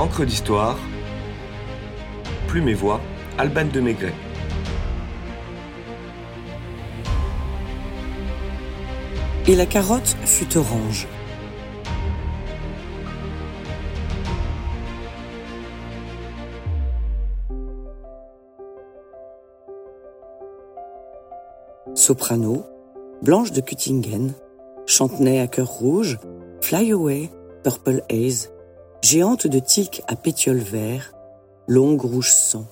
Encre d'histoire, Plume et Voix, Alban de Maigret. Et la carotte fut orange. Soprano, Blanche de Cuttingen, Chantenay à cœur rouge, Fly Away, Purple Haze, géante de tilk à pétiole vert, longue rouge sang.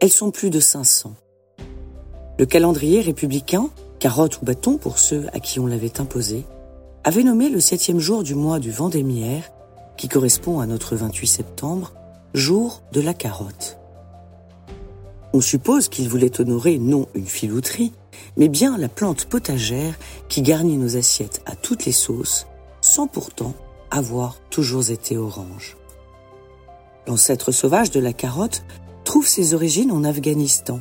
Elles sont plus de 500. Le calendrier républicain, carotte ou bâton pour ceux à qui on l'avait imposé, avait nommé le septième jour du mois du Vendémiaire, qui correspond à notre 28 septembre, jour de la carotte. On suppose qu'il voulait honorer non une filouterie, mais bien la plante potagère qui garnit nos assiettes à toutes les sauces, sans pourtant avoir toujours été orange. L'ancêtre sauvage de la carotte trouve ses origines en Afghanistan,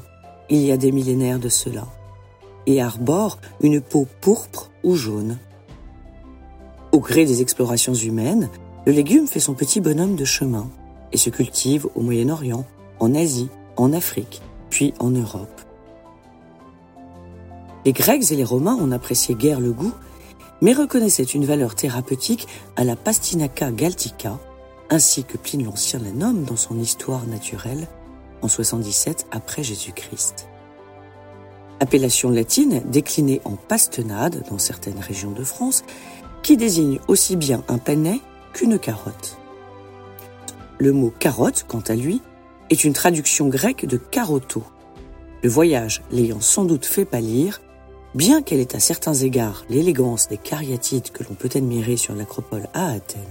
il y a des millénaires de cela, et arbore une peau pourpre ou jaune. Au gré des explorations humaines, le légume fait son petit bonhomme de chemin et se cultive au Moyen-Orient, en Asie, en Afrique, puis en Europe. Les Grecs et les Romains en appréciaient guère le goût, mais reconnaissaient une valeur thérapeutique à la Pastinaca galtica, ainsi que Pline l'Ancien la nomme dans son Histoire naturelle en 77 après Jésus-Christ. Appellation latine déclinée en pastenade dans certaines régions de France, qui désigne aussi bien un panais qu'une carotte. Le mot carotte, quant à lui, est une traduction grecque de caroto, le voyage l'ayant sans doute fait pâlir bien qu'elle ait à certains égards l'élégance des cariatides que l'on peut admirer sur l'acropole à Athènes.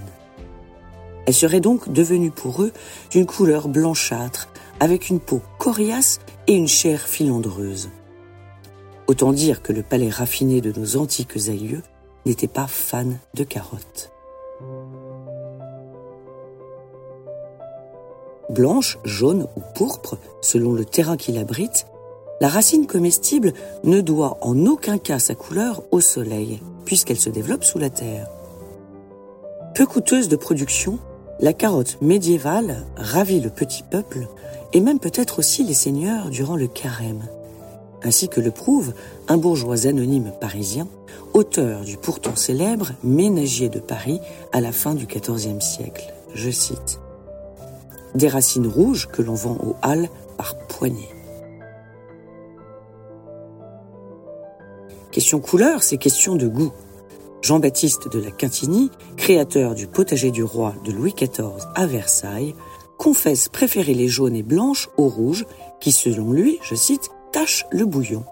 Elle serait donc devenue pour eux d'une couleur blanchâtre, avec une peau coriace et une chair filandreuse. Autant dire que le palais raffiné de nos antiques aïeux n'était pas fan de carottes. Blanche, jaune ou pourpre, selon le terrain qui l'abrite, la racine comestible ne doit en aucun cas sa couleur au soleil, puisqu'elle se développe sous la terre. Peu coûteuse de production, la carotte médiévale ravit le petit peuple et même peut-être aussi les seigneurs durant le carême, ainsi que le prouve un bourgeois anonyme parisien, auteur du pourtant célèbre Ménagier de Paris à la fin du XIVe siècle. Je cite Des racines rouges que l'on vend aux halles par poignées. Question couleur, c'est question de goût. Jean-Baptiste de la Quintigny, créateur du potager du roi de Louis XIV à Versailles, confesse préférer les jaunes et blanches aux rouges qui, selon lui, je cite, tachent le bouillon.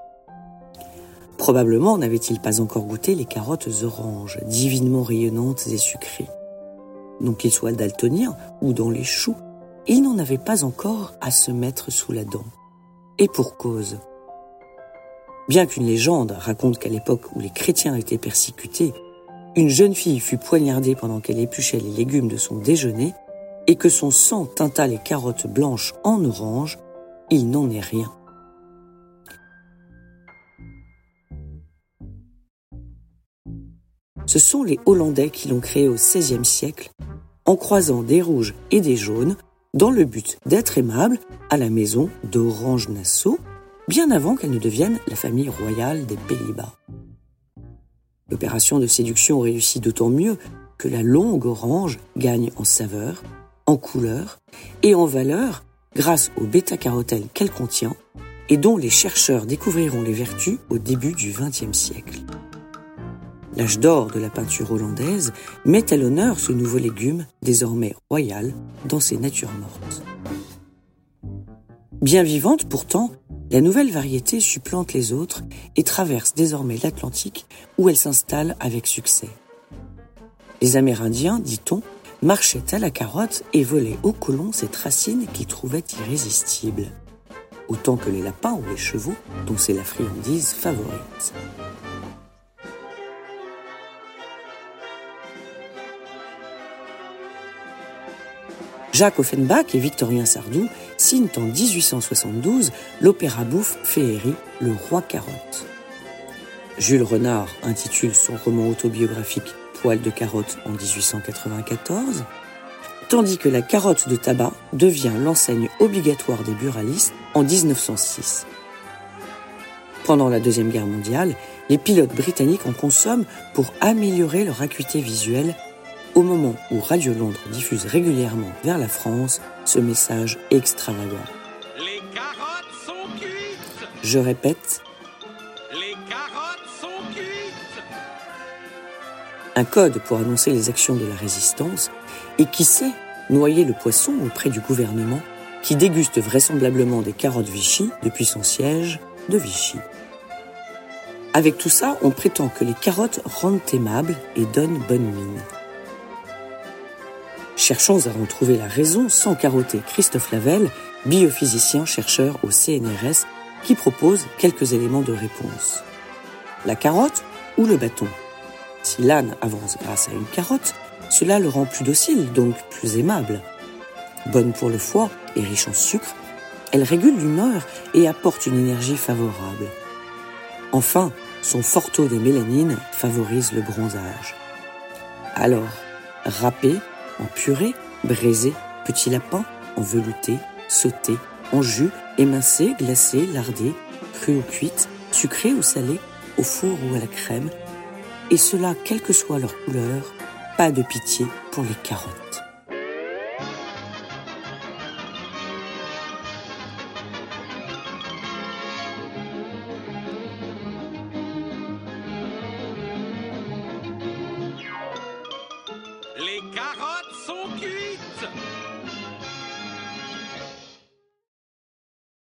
Probablement n'avait-il pas encore goûté les carottes oranges, divinement rayonnantes et sucrées. Non qu'il soit daltonien ou dans les choux, il n'en avait pas encore à se mettre sous la dent. Et pour cause. Bien qu'une légende raconte qu'à l'époque où les chrétiens étaient persécutés, une jeune fille fut poignardée pendant qu'elle épluchait les légumes de son déjeuner et que son sang tinta les carottes blanches en orange, il n'en est rien. Ce sont les Hollandais qui l'ont créé au XVIe siècle, en croisant des rouges et des jaunes, dans le but d'être aimables à la maison d'Orange Nassau, bien avant qu'elle ne devienne la famille royale des Pays-Bas. L'opération de séduction réussit d'autant mieux que la longue orange gagne en saveur, en couleur et en valeur grâce au bêta-carotène qu'elle contient et dont les chercheurs découvriront les vertus au début du XXe siècle. L'âge d'or de la peinture hollandaise met à l'honneur ce nouveau légume, désormais royal, dans ses natures mortes. Bien vivante pourtant, la nouvelle variété supplante les autres et traverse désormais l'Atlantique où elle s'installe avec succès. Les Amérindiens, dit-on, marchaient à la carotte et volaient aux colons cette racine qu'ils trouvaient irrésistible, autant que les lapins ou les chevaux dont c'est la friandise favorite. Jacques Offenbach et Victorien Sardou signent en 1872 l'opéra bouffe féerie Le Roi Carotte. Jules Renard intitule son roman autobiographique Poil de carotte en 1894. tandis que la carotte de tabac devient l'enseigne obligatoire des buralistes en 1906. Pendant la Deuxième Guerre mondiale, les pilotes britanniques en consomment pour améliorer leur acuité visuelle au moment où Radio Londres diffuse régulièrement vers la France ce message extravagant. Les carottes sont cuites Je répète, Les carottes sont cuites un code pour annoncer les actions de la résistance et qui sait noyer le poisson auprès du gouvernement qui déguste vraisemblablement des carottes Vichy depuis son siège de Vichy. Avec tout ça, on prétend que les carottes rendent aimables et donnent bonne mine. Cherchons à en trouver la raison sans carotter Christophe Lavelle, biophysicien chercheur au CNRS, qui propose quelques éléments de réponse. La carotte ou le bâton? Si l'âne avance grâce à une carotte, cela le rend plus docile, donc plus aimable. Bonne pour le foie et riche en sucre, elle régule l'humeur et apporte une énergie favorable. Enfin, son fort taux de mélanine favorise le bronzage. Alors, râpé, en purée, braisé, petit lapin, en velouté, sauté, en jus, émincé, glacé, lardé, cru ou cuite, sucré ou salé, au four ou à la crème, et cela quelle que soit leur couleur, pas de pitié pour les carottes. Les carottes sont cuites